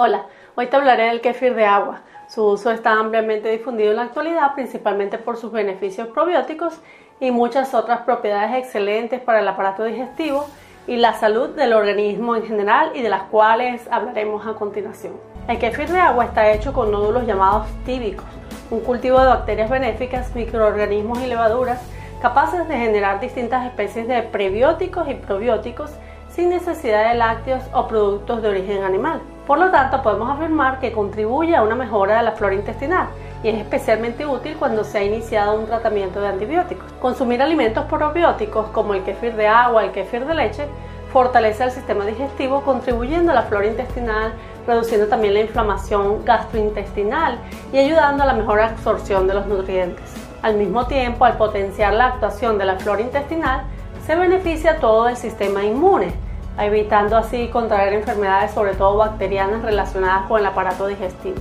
Hola, hoy te hablaré del kéfir de agua. Su uso está ampliamente difundido en la actualidad, principalmente por sus beneficios probióticos y muchas otras propiedades excelentes para el aparato digestivo y la salud del organismo en general y de las cuales hablaremos a continuación. El kéfir de agua está hecho con nódulos llamados tíbicos, un cultivo de bacterias benéficas, microorganismos y levaduras capaces de generar distintas especies de prebióticos y probióticos sin necesidad de lácteos o productos de origen animal. Por lo tanto, podemos afirmar que contribuye a una mejora de la flora intestinal y es especialmente útil cuando se ha iniciado un tratamiento de antibióticos. Consumir alimentos probióticos como el kefir de agua, el kefir de leche, fortalece el sistema digestivo contribuyendo a la flora intestinal, reduciendo también la inflamación gastrointestinal y ayudando a la mejor absorción de los nutrientes. Al mismo tiempo, al potenciar la actuación de la flora intestinal, se beneficia todo el sistema inmune, evitando así contraer enfermedades, sobre todo bacterianas relacionadas con el aparato digestivo.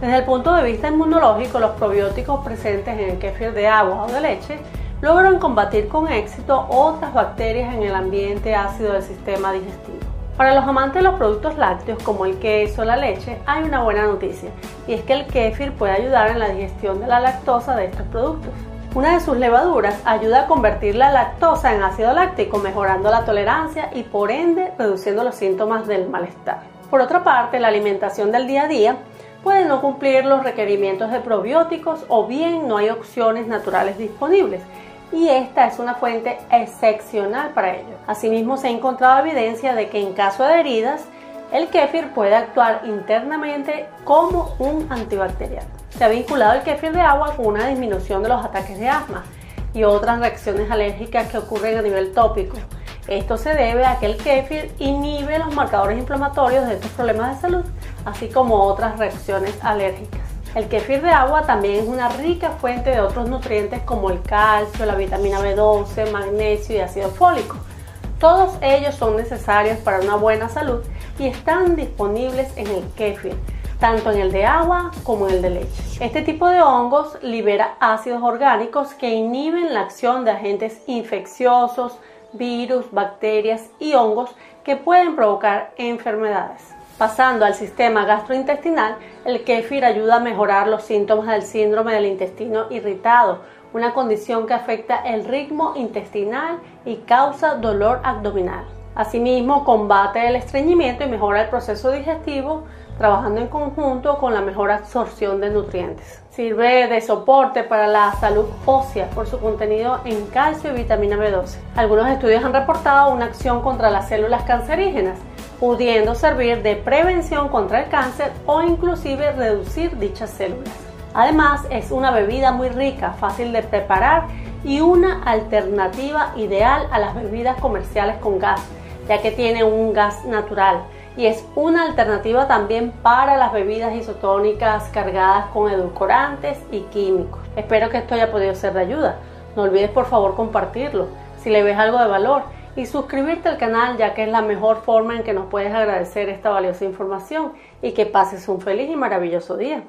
Desde el punto de vista inmunológico, los probióticos presentes en el kéfir de agua o de leche logran combatir con éxito otras bacterias en el ambiente ácido del sistema digestivo. Para los amantes de los productos lácteos como el queso o la leche, hay una buena noticia, y es que el kéfir puede ayudar en la digestión de la lactosa de estos productos. Una de sus levaduras ayuda a convertir la lactosa en ácido láctico, mejorando la tolerancia y por ende reduciendo los síntomas del malestar. Por otra parte, la alimentación del día a día puede no cumplir los requerimientos de probióticos o bien no hay opciones naturales disponibles y esta es una fuente excepcional para ello. Asimismo, se ha encontrado evidencia de que en caso de heridas, el kéfir puede actuar internamente como un antibacteriano. Se ha vinculado el kéfir de agua con una disminución de los ataques de asma y otras reacciones alérgicas que ocurren a nivel tópico. Esto se debe a que el kéfir inhibe los marcadores inflamatorios de estos problemas de salud, así como otras reacciones alérgicas. El kéfir de agua también es una rica fuente de otros nutrientes como el calcio, la vitamina B12, magnesio y ácido fólico. Todos ellos son necesarios para una buena salud y están disponibles en el kéfir, tanto en el de agua como en el de leche. Este tipo de hongos libera ácidos orgánicos que inhiben la acción de agentes infecciosos, virus, bacterias y hongos que pueden provocar enfermedades. Pasando al sistema gastrointestinal, el kéfir ayuda a mejorar los síntomas del síndrome del intestino irritado, una condición que afecta el ritmo intestinal y causa dolor abdominal. Asimismo, combate el estreñimiento y mejora el proceso digestivo, trabajando en conjunto con la mejor absorción de nutrientes. Sirve de soporte para la salud ósea por su contenido en calcio y vitamina B12. Algunos estudios han reportado una acción contra las células cancerígenas, pudiendo servir de prevención contra el cáncer o inclusive reducir dichas células. Además, es una bebida muy rica, fácil de preparar y una alternativa ideal a las bebidas comerciales con gas ya que tiene un gas natural y es una alternativa también para las bebidas isotónicas cargadas con edulcorantes y químicos. Espero que esto haya podido ser de ayuda. No olvides por favor compartirlo si le ves algo de valor y suscribirte al canal ya que es la mejor forma en que nos puedes agradecer esta valiosa información y que pases un feliz y maravilloso día.